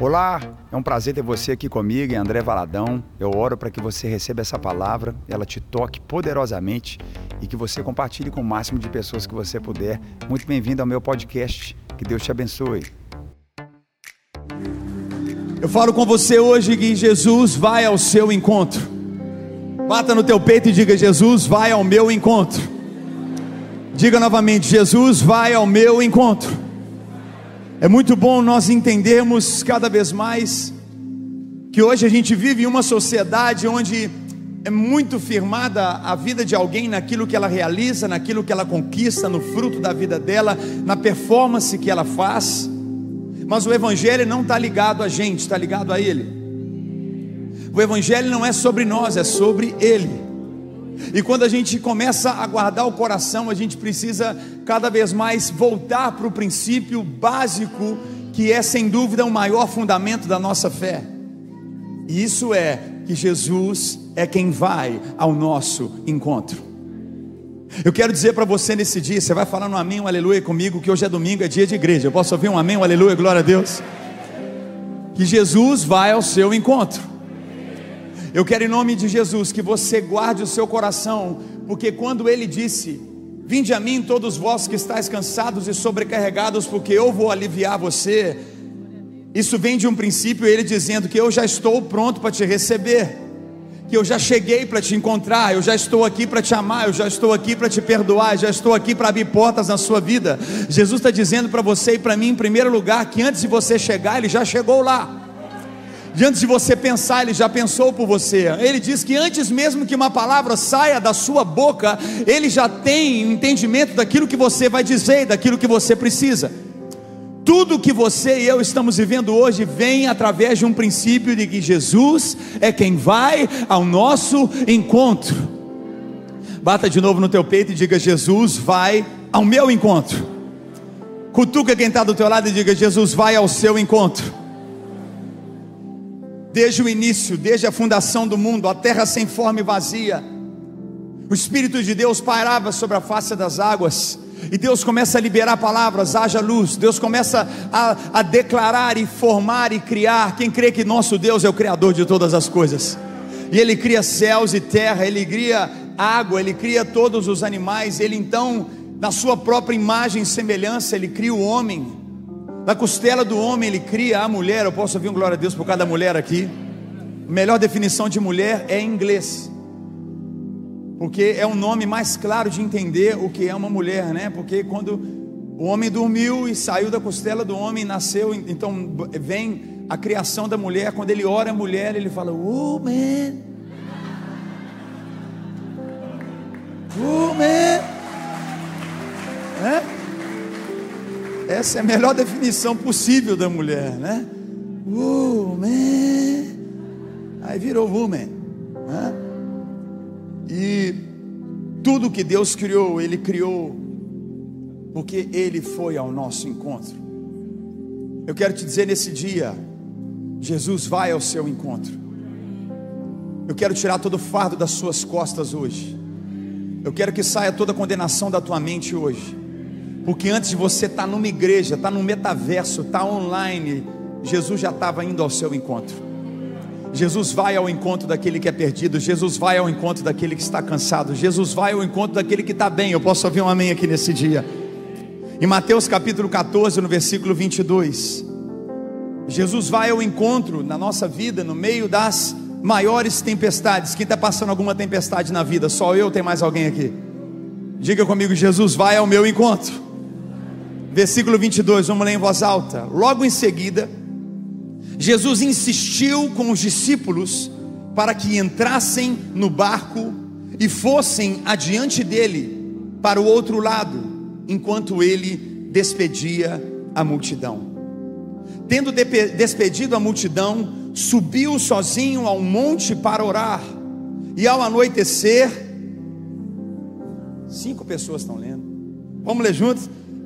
Olá, é um prazer ter você aqui comigo, André Valadão. Eu oro para que você receba essa palavra, ela te toque poderosamente e que você compartilhe com o máximo de pessoas que você puder. Muito bem-vindo ao meu podcast. Que Deus te abençoe. Eu falo com você hoje que Jesus vai ao seu encontro. Bata no teu peito e diga: Jesus vai ao meu encontro. Diga novamente: Jesus vai ao meu encontro. É muito bom nós entendermos cada vez mais que hoje a gente vive em uma sociedade onde é muito firmada a vida de alguém naquilo que ela realiza, naquilo que ela conquista, no fruto da vida dela, na performance que ela faz. Mas o Evangelho não está ligado a gente, está ligado a Ele. O Evangelho não é sobre nós, é sobre Ele. E quando a gente começa a guardar o coração, a gente precisa cada vez mais voltar para o princípio básico, que é sem dúvida o maior fundamento da nossa fé. E isso é que Jesus é quem vai ao nosso encontro. Eu quero dizer para você nesse dia, você vai falar um amém, um aleluia comigo, que hoje é domingo, é dia de igreja. Eu posso ouvir um amém, um aleluia, glória a Deus? Que Jesus vai ao seu encontro. Eu quero em nome de Jesus que você guarde o seu coração, porque quando ele disse: Vinde a mim todos vós que estáis cansados e sobrecarregados, porque eu vou aliviar você. Isso vem de um princípio ele dizendo que eu já estou pronto para te receber, que eu já cheguei para te encontrar, eu já estou aqui para te amar, eu já estou aqui para te perdoar, já estou aqui para abrir portas na sua vida. Jesus está dizendo para você e para mim, em primeiro lugar, que antes de você chegar, ele já chegou lá de antes de você pensar, Ele já pensou por você. Ele diz que antes mesmo que uma palavra saia da sua boca, Ele já tem entendimento daquilo que você vai dizer, daquilo que você precisa. Tudo que você e eu estamos vivendo hoje vem através de um princípio de que Jesus é quem vai ao nosso encontro. Bata de novo no teu peito e diga: Jesus vai ao meu encontro. Cutuca quem está do teu lado e diga: Jesus vai ao seu encontro. Desde o início, desde a fundação do mundo, a terra sem forma e vazia, o Espírito de Deus pairava sobre a face das águas, e Deus começa a liberar palavras, haja luz, Deus começa a, a declarar e formar e criar. Quem crê que nosso Deus é o Criador de todas as coisas, e Ele cria céus e terra, Ele cria água, Ele cria todos os animais, Ele então, na Sua própria imagem e semelhança, Ele cria o homem, da costela do homem ele cria a mulher. Eu posso ouvir um glória a Deus por cada mulher aqui. Melhor definição de mulher é em inglês. Porque é um nome mais claro de entender o que é uma mulher, né? Porque quando o homem dormiu e saiu da costela do homem, nasceu, então vem a criação da mulher. Quando ele ora a mulher, ele fala: Woman. Woman. É? Essa é a melhor definição possível da mulher, né? Woman. Aí virou woman. Né? E tudo que Deus criou, Ele criou porque Ele foi ao nosso encontro. Eu quero te dizer nesse dia, Jesus vai ao seu encontro. Eu quero tirar todo o fardo das suas costas hoje. Eu quero que saia toda a condenação da tua mente hoje. Porque antes de você estar tá numa igreja, estar tá no metaverso, estar tá online, Jesus já estava indo ao seu encontro. Jesus vai ao encontro daquele que é perdido, Jesus vai ao encontro daquele que está cansado, Jesus vai ao encontro daquele que está bem. Eu posso ouvir um amém aqui nesse dia. Em Mateus capítulo 14, no versículo 22, Jesus vai ao encontro na nossa vida, no meio das maiores tempestades. Quem está passando alguma tempestade na vida? Só eu, tem mais alguém aqui? Diga comigo: Jesus vai ao meu encontro versículo 22, vamos ler em voz alta. Logo em seguida, Jesus insistiu com os discípulos para que entrassem no barco e fossem adiante dele para o outro lado, enquanto ele despedia a multidão. Tendo despedido a multidão, subiu sozinho ao monte para orar, e ao anoitecer, cinco pessoas estão lendo, vamos ler juntos?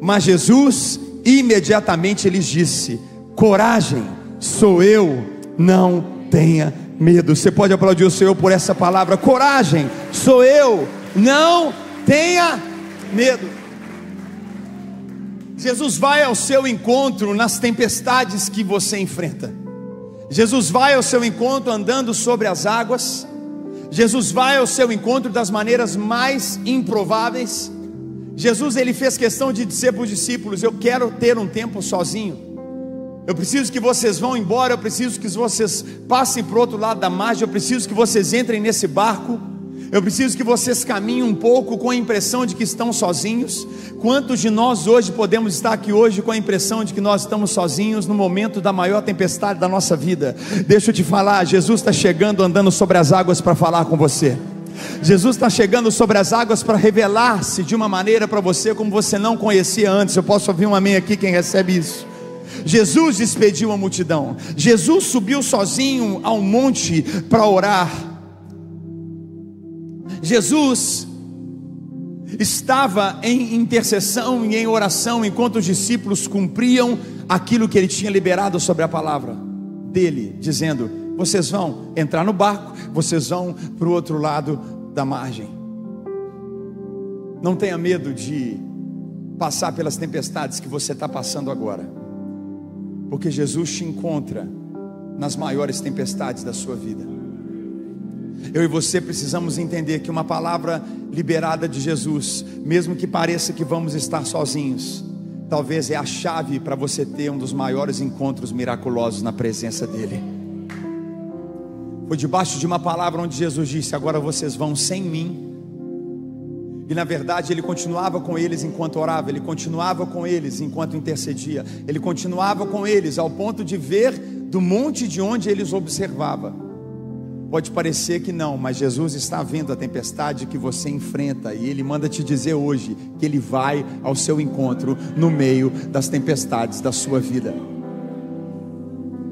Mas Jesus imediatamente lhes disse: Coragem, sou eu, não tenha medo. Você pode aplaudir o Senhor por essa palavra: Coragem, sou eu, não tenha medo. Jesus vai ao seu encontro nas tempestades que você enfrenta. Jesus vai ao seu encontro andando sobre as águas. Jesus vai ao seu encontro das maneiras mais improváveis. Jesus ele fez questão de dizer para os discípulos: Eu quero ter um tempo sozinho. Eu preciso que vocês vão embora. Eu preciso que vocês passem para o outro lado da margem. Eu preciso que vocês entrem nesse barco. Eu preciso que vocês caminhem um pouco com a impressão de que estão sozinhos. Quantos de nós hoje podemos estar aqui hoje com a impressão de que nós estamos sozinhos no momento da maior tempestade da nossa vida? Deixa eu te falar, Jesus está chegando andando sobre as águas para falar com você. Jesus está chegando sobre as águas para revelar-se de uma maneira para você como você não conhecia antes. Eu posso ouvir um amém aqui quem recebe isso. Jesus despediu a multidão. Jesus subiu sozinho ao monte para orar. Jesus estava em intercessão e em oração enquanto os discípulos cumpriam aquilo que ele tinha liberado sobre a palavra dele, dizendo: Vocês vão entrar no barco, vocês vão para o outro lado da margem. Não tenha medo de passar pelas tempestades que você está passando agora, porque Jesus te encontra nas maiores tempestades da sua vida. Eu e você precisamos entender que uma palavra liberada de Jesus, mesmo que pareça que vamos estar sozinhos, talvez é a chave para você ter um dos maiores encontros miraculosos na presença dEle. Foi debaixo de uma palavra onde Jesus disse: Agora vocês vão sem mim. E na verdade ele continuava com eles enquanto orava, ele continuava com eles enquanto intercedia, ele continuava com eles ao ponto de ver do monte de onde eles observava Pode parecer que não, mas Jesus está vendo a tempestade que você enfrenta e Ele manda te dizer hoje que Ele vai ao seu encontro no meio das tempestades da sua vida.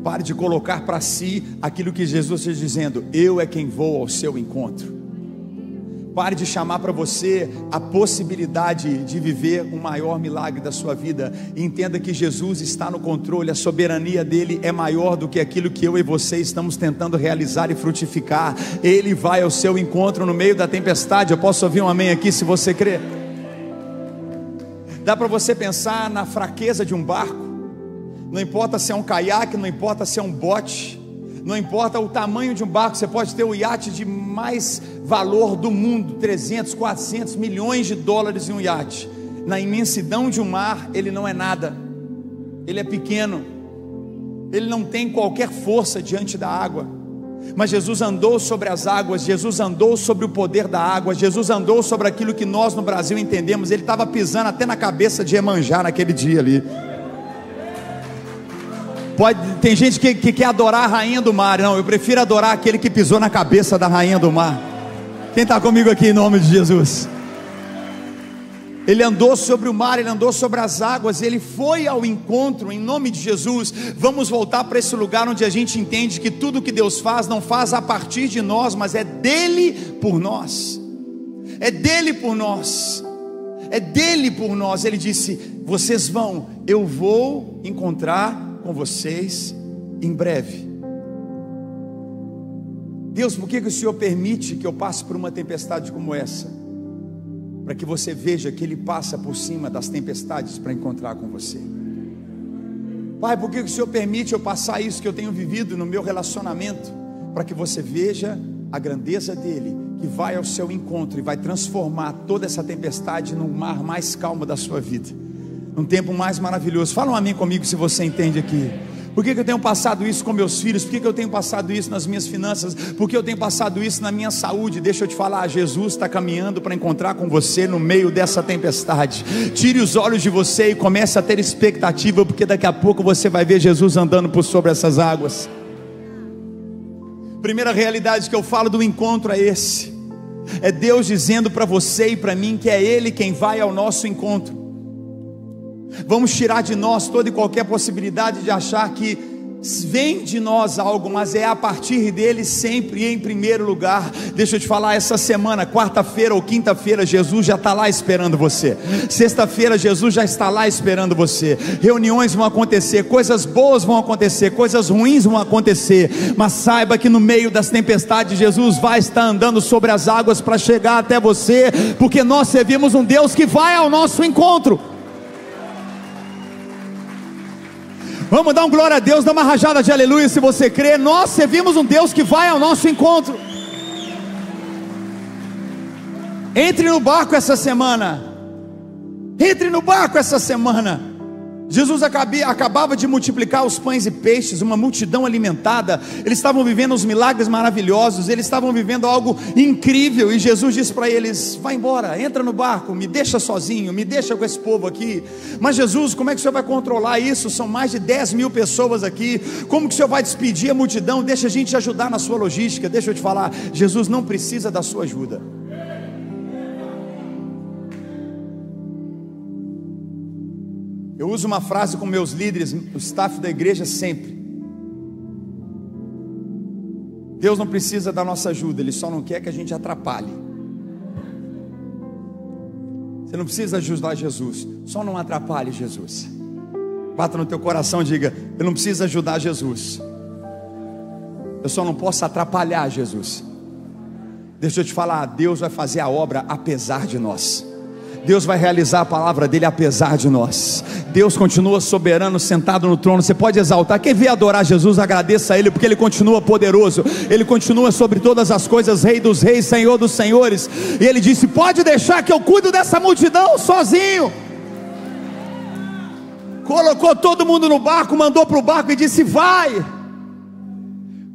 Pare de colocar para si aquilo que Jesus está dizendo: Eu é quem vou ao seu encontro. Pare de chamar para você a possibilidade de viver um maior milagre da sua vida. Entenda que Jesus está no controle, a soberania dele é maior do que aquilo que eu e você estamos tentando realizar e frutificar. Ele vai ao seu encontro no meio da tempestade. Eu posso ouvir um amém aqui se você crê. Dá para você pensar na fraqueza de um barco. Não importa se é um caiaque, não importa se é um bote não importa o tamanho de um barco, você pode ter o iate de mais valor do mundo 300, 400 milhões de dólares em um iate. Na imensidão de um mar, ele não é nada, ele é pequeno, ele não tem qualquer força diante da água. Mas Jesus andou sobre as águas, Jesus andou sobre o poder da água, Jesus andou sobre aquilo que nós no Brasil entendemos. Ele estava pisando até na cabeça de Emanjá naquele dia ali. Pode, tem gente que, que quer adorar a rainha do mar. Não, eu prefiro adorar aquele que pisou na cabeça da rainha do mar. Quem está comigo aqui em nome de Jesus? Ele andou sobre o mar, ele andou sobre as águas, ele foi ao encontro em nome de Jesus. Vamos voltar para esse lugar onde a gente entende que tudo que Deus faz não faz a partir de nós, mas é dele por nós. É dele por nós. É dele por nós. Ele disse: "Vocês vão, eu vou encontrar com vocês em breve. Deus, por que, que o Senhor permite que eu passe por uma tempestade como essa? Para que você veja que Ele passa por cima das tempestades para encontrar com você. Pai, por que, que o Senhor permite eu passar isso que eu tenho vivido no meu relacionamento? Para que você veja a grandeza dEle, que vai ao seu encontro e vai transformar toda essa tempestade num mar mais calmo da sua vida um tempo mais maravilhoso. Fala um amém comigo se você entende aqui. Por que, que, eu tenho passado isso com meus filhos? Por que, que eu tenho passado isso nas minhas finanças? Por que eu tenho passado isso na minha saúde? Deixa eu te falar, Jesus está caminhando para encontrar com você no meio dessa tempestade. Tire os olhos de você e comece a ter expectativa, porque daqui a pouco você vai ver Jesus andando por sobre essas águas. Primeira realidade que eu falo do encontro é esse. É Deus dizendo para você e para mim que é Ele quem vai ao nosso encontro. Vamos tirar de nós toda e qualquer possibilidade de achar que vem de nós algo, mas é a partir dele sempre e em primeiro lugar. Deixa eu te falar, essa semana, quarta-feira ou quinta-feira, Jesus já está lá esperando você. Sexta-feira, Jesus já está lá esperando você. Reuniões vão acontecer, coisas boas vão acontecer, coisas ruins vão acontecer, mas saiba que no meio das tempestades, Jesus vai estar andando sobre as águas para chegar até você, porque nós servimos um Deus que vai ao nosso encontro. Vamos dar um glória a Deus, dar uma rajada de aleluia se você crê. Nós servimos um Deus que vai ao nosso encontro. Entre no barco essa semana. Entre no barco essa semana. Jesus acabava de multiplicar os pães e peixes, uma multidão alimentada, eles estavam vivendo os milagres maravilhosos, eles estavam vivendo algo incrível, e Jesus disse para eles: Vai embora, entra no barco, me deixa sozinho, me deixa com esse povo aqui. Mas Jesus, como é que o senhor vai controlar isso? São mais de 10 mil pessoas aqui, como que o senhor vai despedir a multidão? Deixa a gente ajudar na sua logística. Deixa eu te falar, Jesus não precisa da sua ajuda. Uso uma frase com meus líderes, o staff da igreja sempre. Deus não precisa da nossa ajuda, Ele só não quer que a gente atrapalhe. Você não precisa ajudar Jesus, só não atrapalhe Jesus. Bata no teu coração e diga: Eu não preciso ajudar Jesus, eu só não posso atrapalhar Jesus. Deixa eu te falar, Deus vai fazer a obra apesar de nós. Deus vai realizar a palavra dele apesar de nós. Deus continua soberano, sentado no trono. Você pode exaltar. Quem vê adorar Jesus, agradeça a Ele, porque Ele continua poderoso. Ele continua sobre todas as coisas, Rei dos Reis, Senhor dos Senhores. E Ele disse: Pode deixar que eu cuido dessa multidão sozinho. Colocou todo mundo no barco, mandou para o barco e disse: Vai,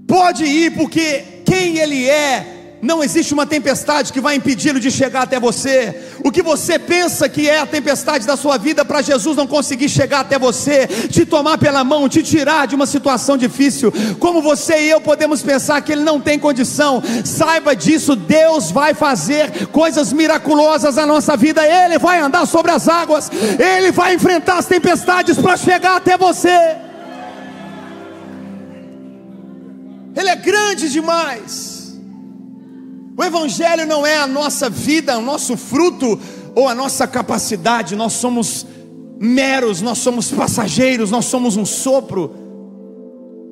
pode ir, porque quem Ele é não existe uma tempestade que vai impedi-lo de chegar até você. O que você pensa que é a tempestade da sua vida para Jesus não conseguir chegar até você, te tomar pela mão, te tirar de uma situação difícil. Como você e eu podemos pensar que ele não tem condição. Saiba disso, Deus vai fazer coisas miraculosas na nossa vida. Ele vai andar sobre as águas. Ele vai enfrentar as tempestades para chegar até você. Ele é grande demais. O Evangelho não é a nossa vida, o nosso fruto ou a nossa capacidade, nós somos meros, nós somos passageiros, nós somos um sopro.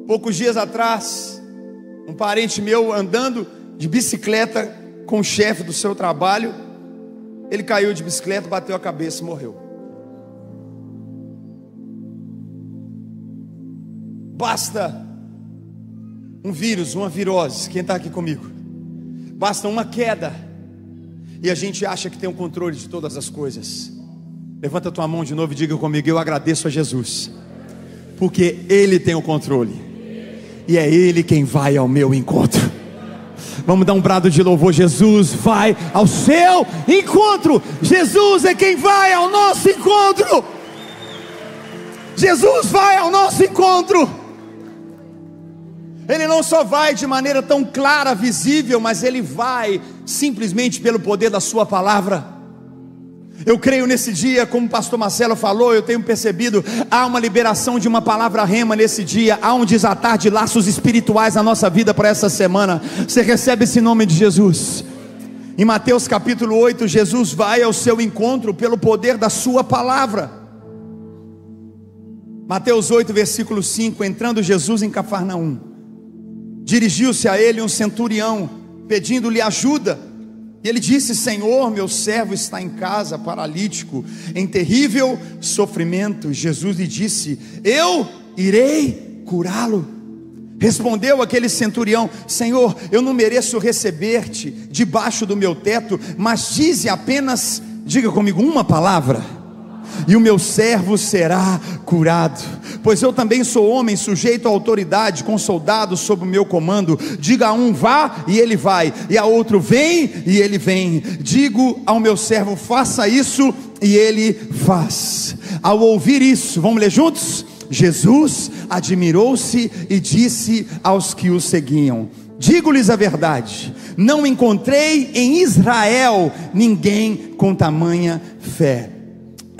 Poucos dias atrás, um parente meu andando de bicicleta com o chefe do seu trabalho, ele caiu de bicicleta, bateu a cabeça e morreu. Basta um vírus, uma virose. Quem está aqui comigo? Basta uma queda e a gente acha que tem o controle de todas as coisas. Levanta tua mão de novo e diga comigo: Eu agradeço a Jesus, porque Ele tem o controle e é Ele quem vai ao meu encontro. Vamos dar um brado de louvor. Jesus vai ao seu encontro. Jesus é quem vai ao nosso encontro. Jesus vai ao nosso encontro. Ele não só vai de maneira tão clara, visível, mas ele vai simplesmente pelo poder da Sua palavra. Eu creio nesse dia, como o pastor Marcelo falou, eu tenho percebido, há uma liberação de uma palavra rema nesse dia, há um desatar de laços espirituais na nossa vida para essa semana. Você recebe esse nome de Jesus. Em Mateus capítulo 8, Jesus vai ao seu encontro pelo poder da Sua palavra. Mateus 8, versículo 5: Entrando Jesus em Cafarnaum Dirigiu-se a ele um centurião, pedindo-lhe ajuda. E ele disse: Senhor, meu servo está em casa, paralítico, em terrível sofrimento. Jesus lhe disse: Eu irei curá-lo. Respondeu aquele centurião: Senhor, eu não mereço receber-te debaixo do meu teto, mas dize apenas, diga comigo uma palavra e o meu servo será curado. Pois eu também sou homem sujeito à autoridade, com soldados sob o meu comando. Diga a um vá e ele vai, e a outro vem e ele vem. Digo ao meu servo faça isso e ele faz. Ao ouvir isso, vamos ler juntos? Jesus admirou-se e disse aos que o seguiam: Digo-lhes a verdade, não encontrei em Israel ninguém com tamanha fé.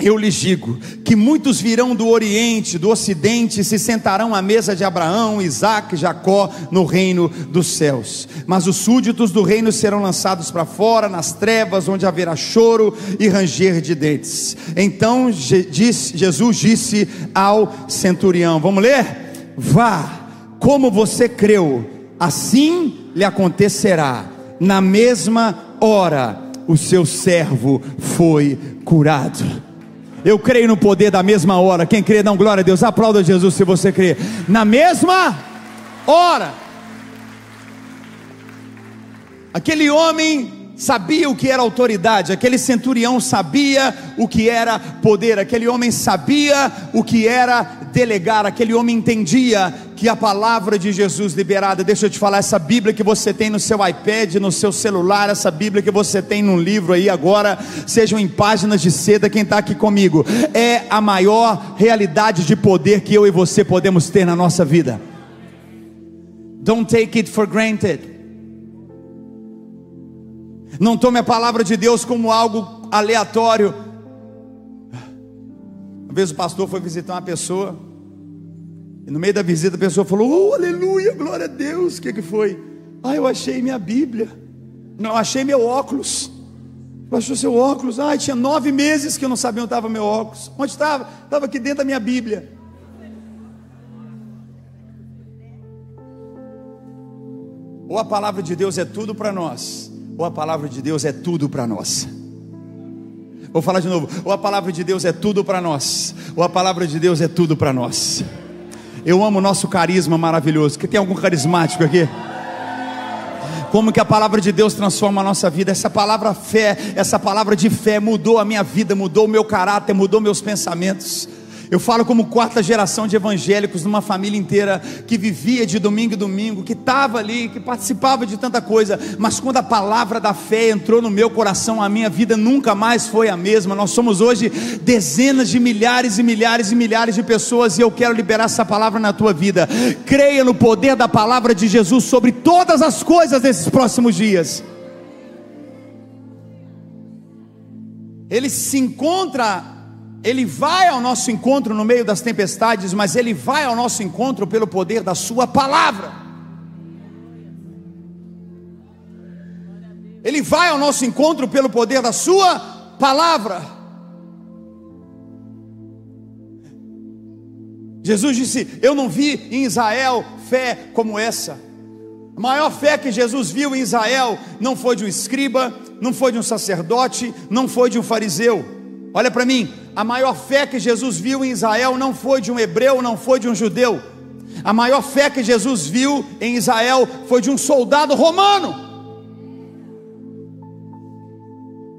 Eu lhes digo que muitos virão do Oriente, do Ocidente, e se sentarão à mesa de Abraão, Isaac, Jacó, no reino dos céus. Mas os súditos do reino serão lançados para fora, nas trevas, onde haverá choro e ranger de dentes. Então Jesus disse ao centurião: Vamos ler? Vá, como você creu, assim lhe acontecerá. Na mesma hora, o seu servo foi curado. Eu creio no poder da mesma hora. Quem crê, dá glória a Deus. Aplauda Jesus se você crê. Na mesma hora. Aquele homem sabia o que era autoridade, aquele centurião sabia o que era poder, aquele homem sabia o que era delegar, aquele homem entendia que a palavra de Jesus liberada, deixa eu te falar, essa Bíblia que você tem no seu iPad, no seu celular, essa Bíblia que você tem num livro aí agora, sejam em páginas de seda, quem está aqui comigo, é a maior realidade de poder que eu e você podemos ter na nossa vida. Don't take it for granted. Não tome a palavra de Deus como algo aleatório. Uma vez o pastor foi visitar uma pessoa, e no meio da visita a pessoa falou: Oh, aleluia, glória a Deus. O que, que foi? Ah, eu achei minha Bíblia. Não, achei meu óculos. Achou seu óculos? Ah, tinha nove meses que eu não sabia onde estava meu óculos. Onde estava? Estava aqui dentro da minha Bíblia. Ou a palavra de Deus é tudo para nós, ou a palavra de Deus é tudo para nós. Vou falar de novo. Ou a palavra de Deus é tudo para nós, ou a palavra de Deus é tudo para nós. Eu amo o nosso carisma maravilhoso. Que tem algum carismático aqui? Como que a palavra de Deus transforma a nossa vida? Essa palavra fé, essa palavra de fé mudou a minha vida, mudou o meu caráter, mudou meus pensamentos. Eu falo como quarta geração de evangélicos numa família inteira que vivia de domingo em domingo, que estava ali, que participava de tanta coisa, mas quando a palavra da fé entrou no meu coração, a minha vida nunca mais foi a mesma. Nós somos hoje dezenas de milhares e milhares e milhares de pessoas e eu quero liberar essa palavra na tua vida. Creia no poder da palavra de Jesus sobre todas as coisas desses próximos dias. Ele se encontra ele vai ao nosso encontro no meio das tempestades, mas Ele vai ao nosso encontro pelo poder da Sua palavra. Ele vai ao nosso encontro pelo poder da Sua palavra. Jesus disse: Eu não vi em Israel fé como essa. A maior fé que Jesus viu em Israel não foi de um escriba, não foi de um sacerdote, não foi de um fariseu Olha para mim, a maior fé que Jesus viu em Israel não foi de um hebreu, não foi de um judeu. A maior fé que Jesus viu em Israel foi de um soldado romano.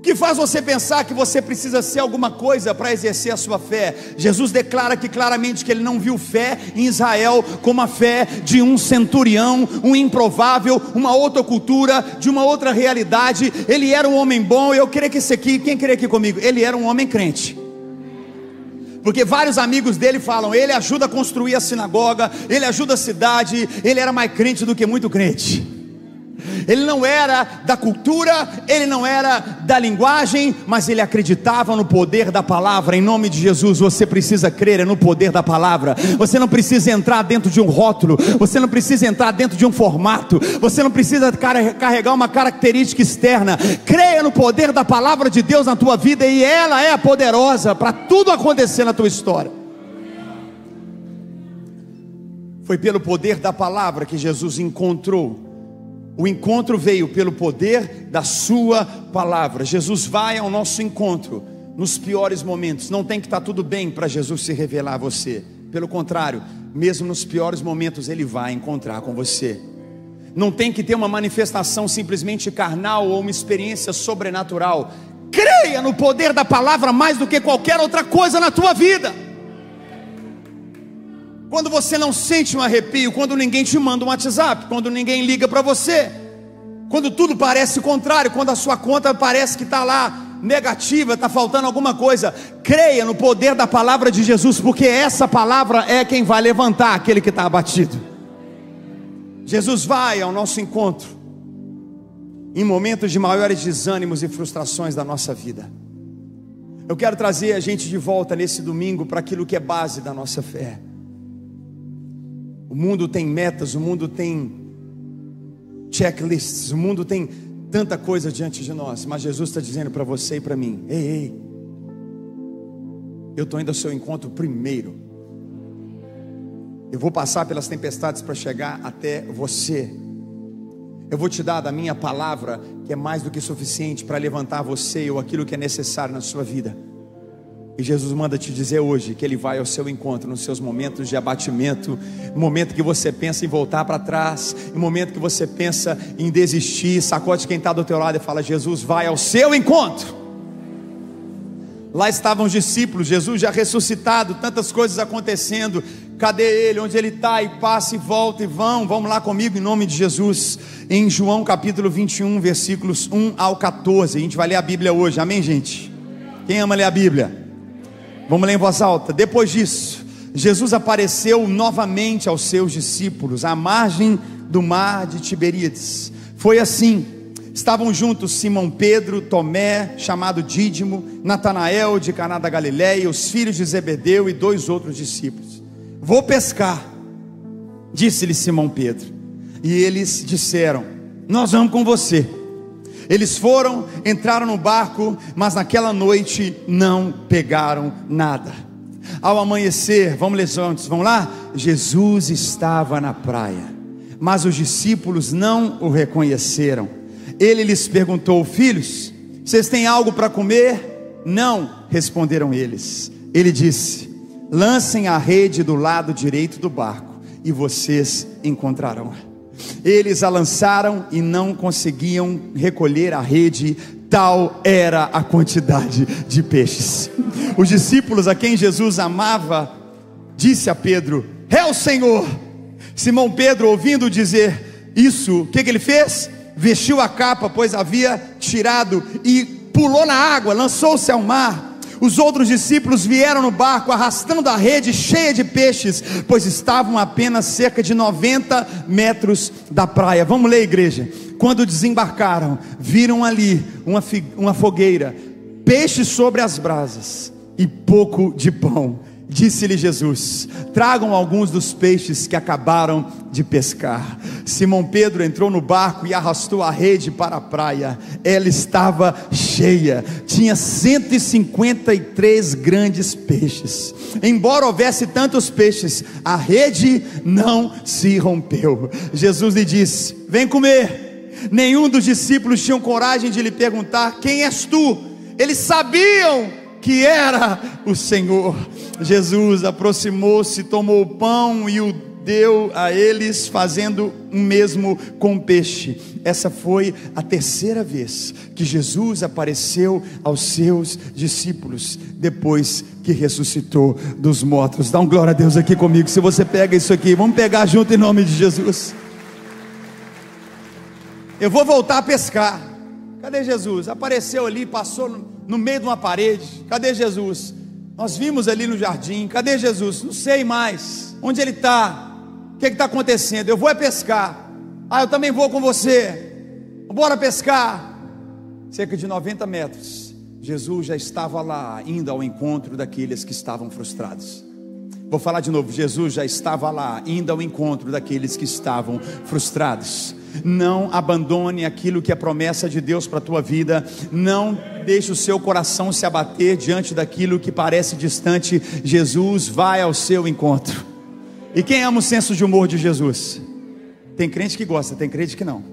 que faz você pensar que você precisa ser alguma coisa para exercer a sua fé? Jesus declara que claramente que ele não viu fé em Israel como a fé de um centurião, um improvável, uma outra cultura, de uma outra realidade. Ele era um homem bom. Eu creio que esse aqui, quem crê aqui comigo? Ele era um homem crente. Porque vários amigos dele falam, ele ajuda a construir a sinagoga, ele ajuda a cidade, ele era mais crente do que muito crente ele não era da cultura, ele não era da linguagem, mas ele acreditava no poder da palavra. Em nome de Jesus, você precisa crer no poder da palavra. Você não precisa entrar dentro de um rótulo, você não precisa entrar dentro de um formato, você não precisa carregar uma característica externa. Creia no poder da palavra de Deus na tua vida e ela é poderosa para tudo acontecer na tua história. Foi pelo poder da palavra que Jesus encontrou o encontro veio pelo poder da Sua palavra. Jesus vai ao nosso encontro nos piores momentos. Não tem que estar tudo bem para Jesus se revelar a você. Pelo contrário, mesmo nos piores momentos, Ele vai encontrar com você. Não tem que ter uma manifestação simplesmente carnal ou uma experiência sobrenatural. Creia no poder da palavra mais do que qualquer outra coisa na tua vida. Quando você não sente um arrepio, quando ninguém te manda um WhatsApp, quando ninguém liga para você, quando tudo parece contrário, quando a sua conta parece que está lá negativa, está faltando alguma coisa, creia no poder da palavra de Jesus, porque essa palavra é quem vai levantar aquele que está abatido. Jesus vai ao nosso encontro em momentos de maiores desânimos e frustrações da nossa vida. Eu quero trazer a gente de volta nesse domingo para aquilo que é base da nossa fé. O mundo tem metas, o mundo tem checklists, o mundo tem tanta coisa diante de nós, mas Jesus está dizendo para você e para mim: ei, ei, eu estou indo ao seu encontro primeiro. Eu vou passar pelas tempestades para chegar até você. Eu vou te dar da minha palavra, que é mais do que suficiente para levantar você ou aquilo que é necessário na sua vida. E Jesus manda te dizer hoje que Ele vai ao seu encontro nos seus momentos de abatimento, no momento que você pensa em voltar para trás, no momento que você pensa em desistir, sacode quem está do teu lado e fala: Jesus vai ao seu encontro. Lá estavam os discípulos, Jesus já ressuscitado, tantas coisas acontecendo. Cadê ele? Onde ele está? E passa e volta e vão. Vamos lá comigo em nome de Jesus. Em João capítulo 21, versículos 1 ao 14. A gente vai ler a Bíblia hoje. Amém, gente? Quem ama ler a Bíblia? Vamos ler em voz alta. Depois disso, Jesus apareceu novamente aos seus discípulos à margem do mar de Tiberíades. Foi assim: estavam juntos Simão Pedro, Tomé, chamado Dídimo, Natanael de Caná da Galiléia, os filhos de Zebedeu e dois outros discípulos. Vou pescar, disse-lhe Simão Pedro. E eles disseram: Nós vamos com você. Eles foram, entraram no barco, mas naquela noite não pegaram nada. Ao amanhecer, vamos ler antes, vamos lá? Jesus estava na praia, mas os discípulos não o reconheceram. Ele lhes perguntou: Filhos, vocês têm algo para comer? Não, responderam eles. Ele disse: Lancem a rede do lado direito do barco e vocês encontrarão. Eles a lançaram e não conseguiam recolher a rede, tal era a quantidade de peixes. Os discípulos a quem Jesus amava, disse a Pedro: É o Senhor. Simão Pedro, ouvindo dizer isso, o que, que ele fez? Vestiu a capa, pois havia tirado, e pulou na água, lançou-se ao mar os outros discípulos vieram no barco arrastando a rede cheia de peixes, pois estavam apenas cerca de 90 metros da praia. Vamos ler, igreja. Quando desembarcaram, viram ali uma, uma fogueira, peixes sobre as brasas e pouco de pão. Disse-lhe Jesus: Tragam alguns dos peixes que acabaram de pescar. Simão Pedro entrou no barco e arrastou a rede para a praia. Ela estava cheia, tinha 153 grandes peixes. Embora houvesse tantos peixes, a rede não se rompeu. Jesus lhe disse: Vem comer. Nenhum dos discípulos tinham coragem de lhe perguntar: Quem és tu? Eles sabiam que era o Senhor. Jesus aproximou-se, tomou o pão e o deu a eles, fazendo o mesmo com peixe. Essa foi a terceira vez que Jesus apareceu aos seus discípulos, depois que ressuscitou dos mortos. Dá um glória a Deus aqui comigo. Se você pega isso aqui, vamos pegar junto em nome de Jesus. Eu vou voltar a pescar. Cadê Jesus? Apareceu ali, passou no meio de uma parede. Cadê Jesus? Nós vimos ali no jardim. Cadê Jesus? Não sei mais. Onde ele está? O que está acontecendo? Eu vou é pescar. Ah, eu também vou com você. Bora pescar. Cerca de 90 metros. Jesus já estava lá, indo ao encontro daqueles que estavam frustrados. Vou falar de novo. Jesus já estava lá, indo ao encontro daqueles que estavam frustrados. Não abandone aquilo que é promessa de Deus para a tua vida. Não deixe o seu coração se abater diante daquilo que parece distante. Jesus vai ao seu encontro. E quem ama o senso de humor de Jesus? Tem crente que gosta, tem crente que não.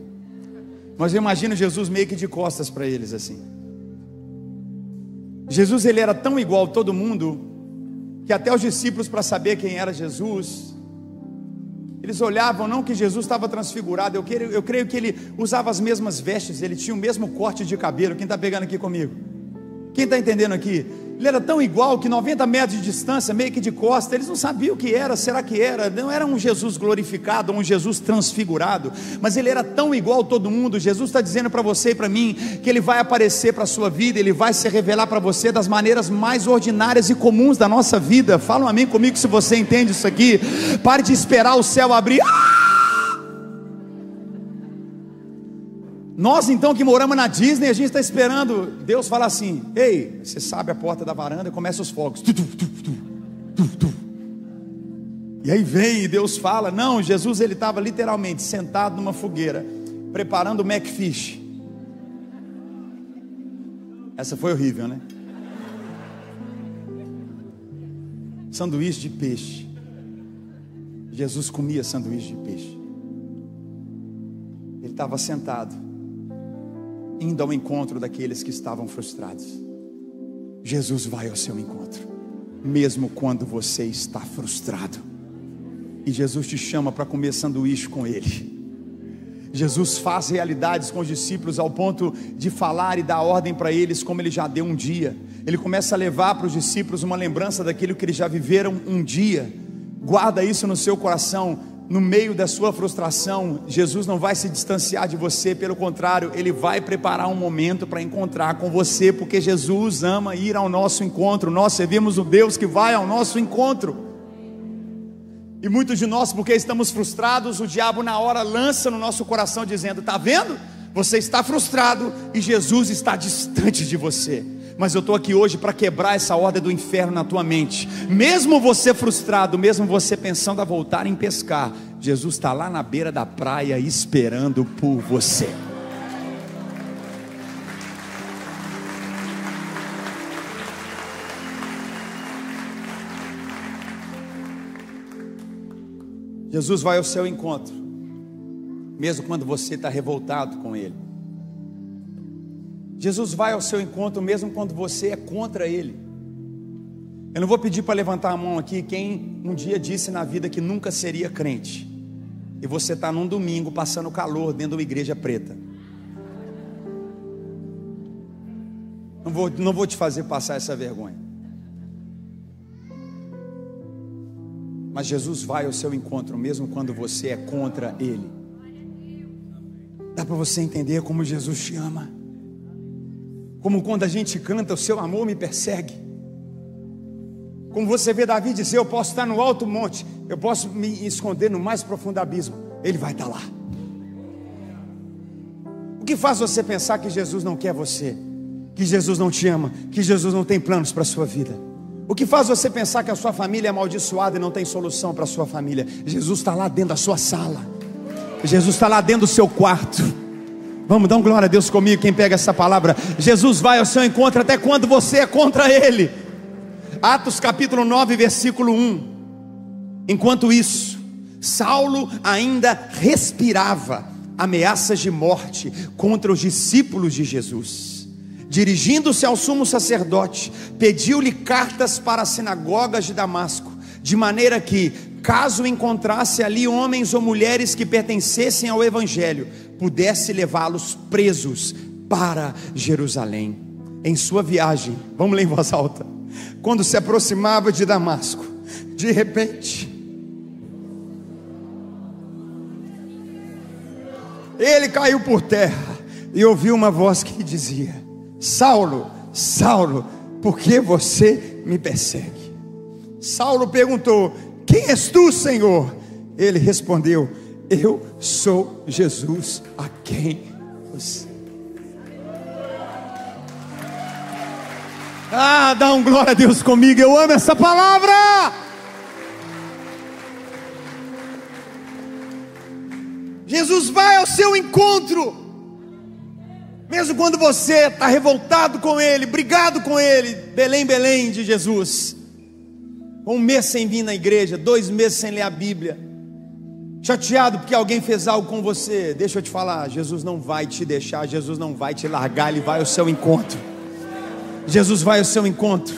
Mas eu imagino Jesus meio que de costas para eles assim. Jesus ele era tão igual a todo mundo que até os discípulos para saber quem era Jesus eles olhavam, não que Jesus estava transfigurado, eu creio, eu creio que ele usava as mesmas vestes, ele tinha o mesmo corte de cabelo. Quem está pegando aqui comigo? Quem está entendendo aqui? Ele era tão igual que 90 metros de distância, meio que de costa, eles não sabiam o que era, será que era? Não era um Jesus glorificado, um Jesus transfigurado, mas ele era tão igual a todo mundo. Jesus está dizendo para você e para mim que ele vai aparecer para a sua vida, ele vai se revelar para você das maneiras mais ordinárias e comuns da nossa vida. Fala um amém comigo se você entende isso aqui. Pare de esperar o céu abrir. Ah! Nós então que moramos na Disney, a gente está esperando Deus falar assim: Ei, você sabe a porta da varanda, começa os fogos. Tu, tu, tu, e aí vem e Deus fala: Não, Jesus ele estava literalmente sentado numa fogueira, preparando o Macfish. Essa foi horrível, né? Sanduíche de peixe. Jesus comia sanduíche de peixe. Ele estava sentado, indo ao encontro daqueles que estavam frustrados. Jesus vai ao seu encontro, mesmo quando você está frustrado. E Jesus te chama para comer sanduíche com Ele. Jesus faz realidades com os discípulos ao ponto de falar e dar ordem para eles, como ele já deu um dia. Ele começa a levar para os discípulos uma lembrança daquilo que eles já viveram um dia. Guarda isso no seu coração. No meio da sua frustração, Jesus não vai se distanciar de você, pelo contrário, ele vai preparar um momento para encontrar com você, porque Jesus ama ir ao nosso encontro. Nós servimos o Deus que vai ao nosso encontro. E muitos de nós, porque estamos frustrados, o diabo na hora lança no nosso coração dizendo: "Tá vendo? Você está frustrado e Jesus está distante de você." Mas eu estou aqui hoje para quebrar essa ordem do inferno na tua mente. Mesmo você frustrado, mesmo você pensando a voltar em pescar, Jesus está lá na beira da praia esperando por você. Jesus vai ao seu encontro, mesmo quando você está revoltado com Ele. Jesus vai ao seu encontro, mesmo quando você é contra Ele. Eu não vou pedir para levantar a mão aqui quem um dia disse na vida que nunca seria crente, e você está num domingo passando calor dentro de uma igreja preta. Não vou, não vou te fazer passar essa vergonha. Mas Jesus vai ao seu encontro, mesmo quando você é contra Ele. Dá para você entender como Jesus te ama. Como quando a gente canta, o seu amor me persegue. Como você vê Davi dizer: Eu posso estar no alto monte, eu posso me esconder no mais profundo abismo, Ele vai estar lá. O que faz você pensar que Jesus não quer você, que Jesus não te ama, que Jesus não tem planos para a sua vida? O que faz você pensar que a sua família é amaldiçoada e não tem solução para a sua família? Jesus está lá dentro da sua sala, Jesus está lá dentro do seu quarto. Vamos dar um glória a Deus comigo, quem pega essa palavra. Jesus vai ao seu encontro até quando você é contra Ele. Atos capítulo 9, versículo 1. Enquanto isso, Saulo ainda respirava ameaças de morte contra os discípulos de Jesus dirigindo-se ao sumo sacerdote, pediu-lhe cartas para as sinagogas de Damasco, de maneira que, caso encontrasse ali homens ou mulheres que pertencessem ao evangelho, pudesse levá-los presos para Jerusalém. Em sua viagem, vamos ler em voz alta. Quando se aproximava de Damasco, de repente, ele caiu por terra e ouviu uma voz que dizia: Saulo, Saulo, por que você me persegue? Saulo perguntou: Quem és tu, Senhor? Ele respondeu: Eu sou Jesus a quem você. Ah, dá um glória a Deus comigo, eu amo essa palavra. Jesus vai ao seu encontro. Mesmo quando você está revoltado com Ele, brigado com Ele, Belém, Belém de Jesus. Um mês sem vir na igreja, dois meses sem ler a Bíblia, chateado porque alguém fez algo com você. Deixa eu te falar, Jesus não vai te deixar, Jesus não vai te largar, Ele vai ao seu encontro. Jesus vai ao seu encontro.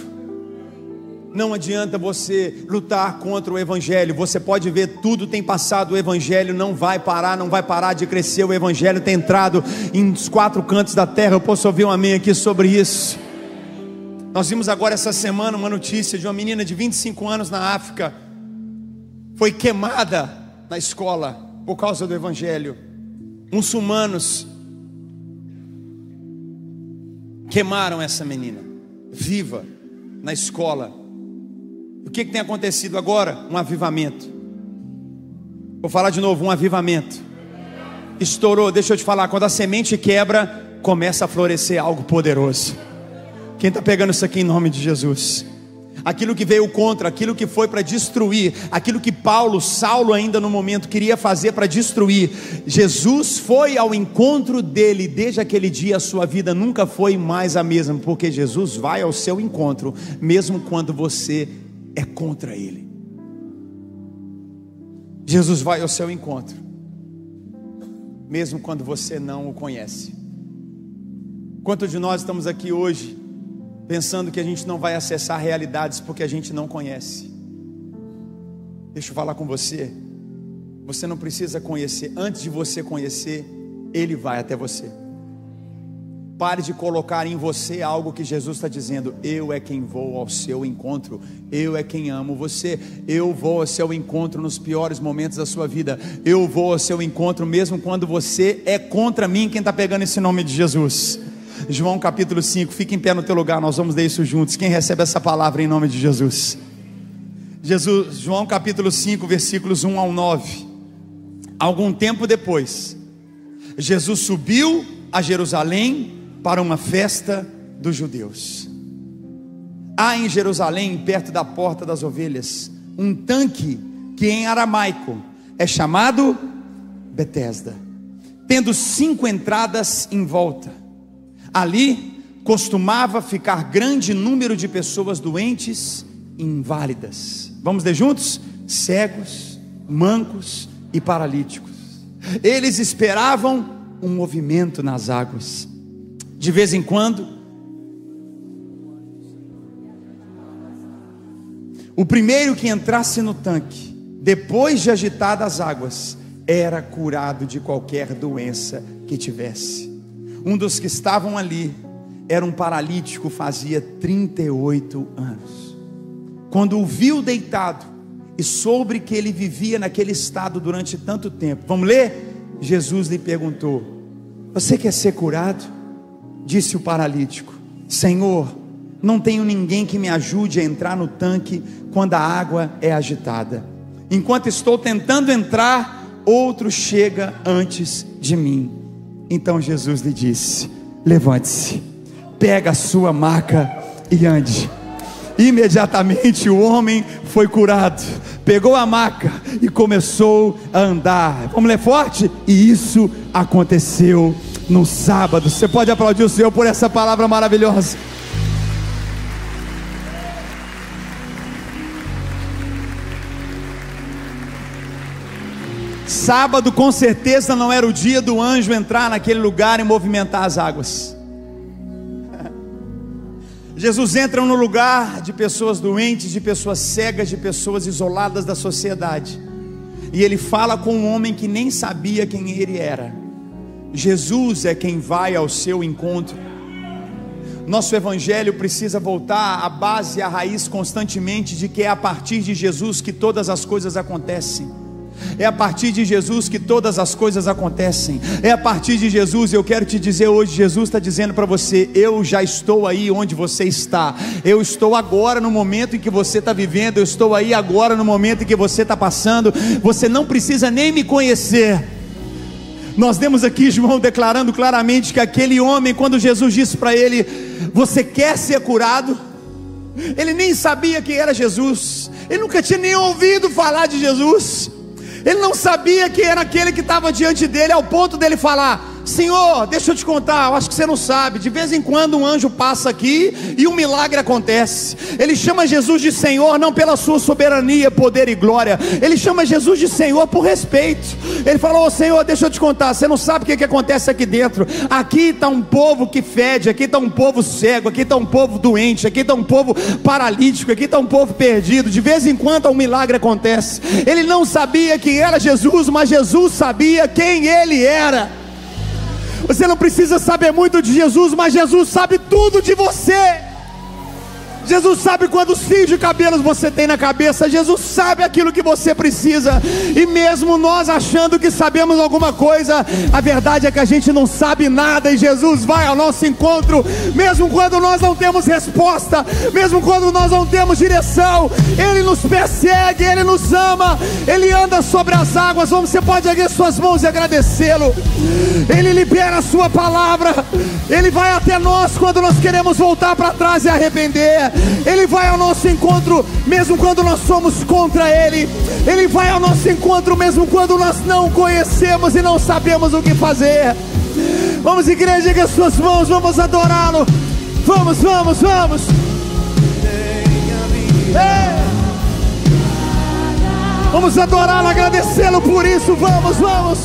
Não adianta você lutar contra o Evangelho. Você pode ver, tudo tem passado, o Evangelho não vai parar, não vai parar de crescer. O Evangelho tem entrado em quatro cantos da terra. Eu posso ouvir um amém aqui sobre isso. Nós vimos agora essa semana uma notícia de uma menina de 25 anos na África. Foi queimada na escola por causa do Evangelho. Muçulmanos queimaram essa menina, viva, na escola o que, que tem acontecido agora? Um avivamento. Vou falar de novo: um avivamento. estourou. Deixa eu te falar, quando a semente quebra, começa a florescer algo poderoso. Quem está pegando isso aqui em nome de Jesus? Aquilo que veio contra, aquilo que foi para destruir, aquilo que Paulo, Saulo ainda no momento queria fazer para destruir. Jesus foi ao encontro dele, desde aquele dia a sua vida nunca foi mais a mesma, porque Jesus vai ao seu encontro, mesmo quando você é contra ele. Jesus vai ao seu encontro, mesmo quando você não o conhece. Quantos de nós estamos aqui hoje pensando que a gente não vai acessar realidades porque a gente não conhece. Deixa eu falar com você. Você não precisa conhecer, antes de você conhecer, Ele vai até você. Pare de colocar em você algo que Jesus está dizendo: Eu é quem vou ao seu encontro, eu é quem amo você, eu vou ao seu encontro nos piores momentos da sua vida, eu vou ao seu encontro mesmo quando você é contra mim. Quem está pegando esse nome de Jesus? João capítulo 5, fique em pé no teu lugar, nós vamos ler isso juntos. Quem recebe essa palavra em nome de Jesus? Jesus, João capítulo 5, versículos 1 ao 9. Algum tempo depois, Jesus subiu a Jerusalém para uma festa dos judeus. Há em Jerusalém, perto da porta das ovelhas, um tanque que em aramaico é chamado Betesda, tendo cinco entradas em volta Ali costumava ficar grande número de pessoas doentes inválidas. Vamos ler juntos? Cegos, mancos e paralíticos. Eles esperavam um movimento nas águas. De vez em quando, o primeiro que entrasse no tanque, depois de agitadas as águas, era curado de qualquer doença que tivesse. Um dos que estavam ali era um paralítico, fazia 38 anos. Quando o viu deitado e soube que ele vivia naquele estado durante tanto tempo, vamos ler? Jesus lhe perguntou: Você quer ser curado? Disse o paralítico: Senhor, não tenho ninguém que me ajude a entrar no tanque quando a água é agitada. Enquanto estou tentando entrar, outro chega antes de mim. Então Jesus lhe disse: Levante-se, pega a sua maca e ande. Imediatamente o homem foi curado, pegou a maca e começou a andar. Vamos ler forte? E isso aconteceu no sábado. Você pode aplaudir o Senhor por essa palavra maravilhosa. Sábado com certeza não era o dia do anjo entrar naquele lugar e movimentar as águas. Jesus entra no lugar de pessoas doentes, de pessoas cegas, de pessoas isoladas da sociedade. E ele fala com um homem que nem sabia quem ele era. Jesus é quem vai ao seu encontro. Nosso evangelho precisa voltar à base, à raiz constantemente de que é a partir de Jesus que todas as coisas acontecem. É a partir de Jesus que todas as coisas acontecem. É a partir de Jesus, eu quero te dizer hoje: Jesus está dizendo para você, eu já estou aí onde você está. Eu estou agora no momento em que você está vivendo. Eu estou aí agora no momento em que você está passando. Você não precisa nem me conhecer. Nós temos aqui João declarando claramente que aquele homem, quando Jesus disse para ele: Você quer ser curado? Ele nem sabia quem era Jesus, ele nunca tinha nem ouvido falar de Jesus. Ele não sabia que era aquele que estava diante dele, ao ponto dele falar: Senhor, deixa eu te contar, eu acho que você não sabe. De vez em quando um anjo passa aqui e um milagre acontece. Ele chama Jesus de Senhor não pela sua soberania, poder e glória. Ele chama Jesus de Senhor por respeito. Ele falou: oh, Senhor, deixa eu te contar, você não sabe o que, que acontece aqui dentro. Aqui está um povo que fede, aqui está um povo cego, aqui está um povo doente, aqui está um povo paralítico, aqui está um povo perdido. De vez em quando um milagre acontece. Ele não sabia quem era Jesus, mas Jesus sabia quem ele era. Você não precisa saber muito de Jesus, mas Jesus sabe tudo de você. Jesus sabe quantos fios de cabelos você tem na cabeça. Jesus sabe aquilo que você precisa. E mesmo nós achando que sabemos alguma coisa, a verdade é que a gente não sabe nada. E Jesus vai ao nosso encontro, mesmo quando nós não temos resposta, mesmo quando nós não temos direção. Ele nos persegue, Ele nos ama, Ele anda sobre as águas. Vamos, você pode erguer suas mãos e agradecê-lo. Ele libera a Sua palavra. Ele vai até nós quando nós queremos voltar para trás e arrepender. Ele vai ao nosso encontro, mesmo quando nós somos contra Ele. Ele vai ao nosso encontro, mesmo quando nós não conhecemos e não sabemos o que fazer. Vamos, igreja, que as suas mãos, vamos adorá-lo. Vamos, vamos, vamos. Ei! Vamos adorá-lo, agradecê-lo por isso. Vamos, vamos.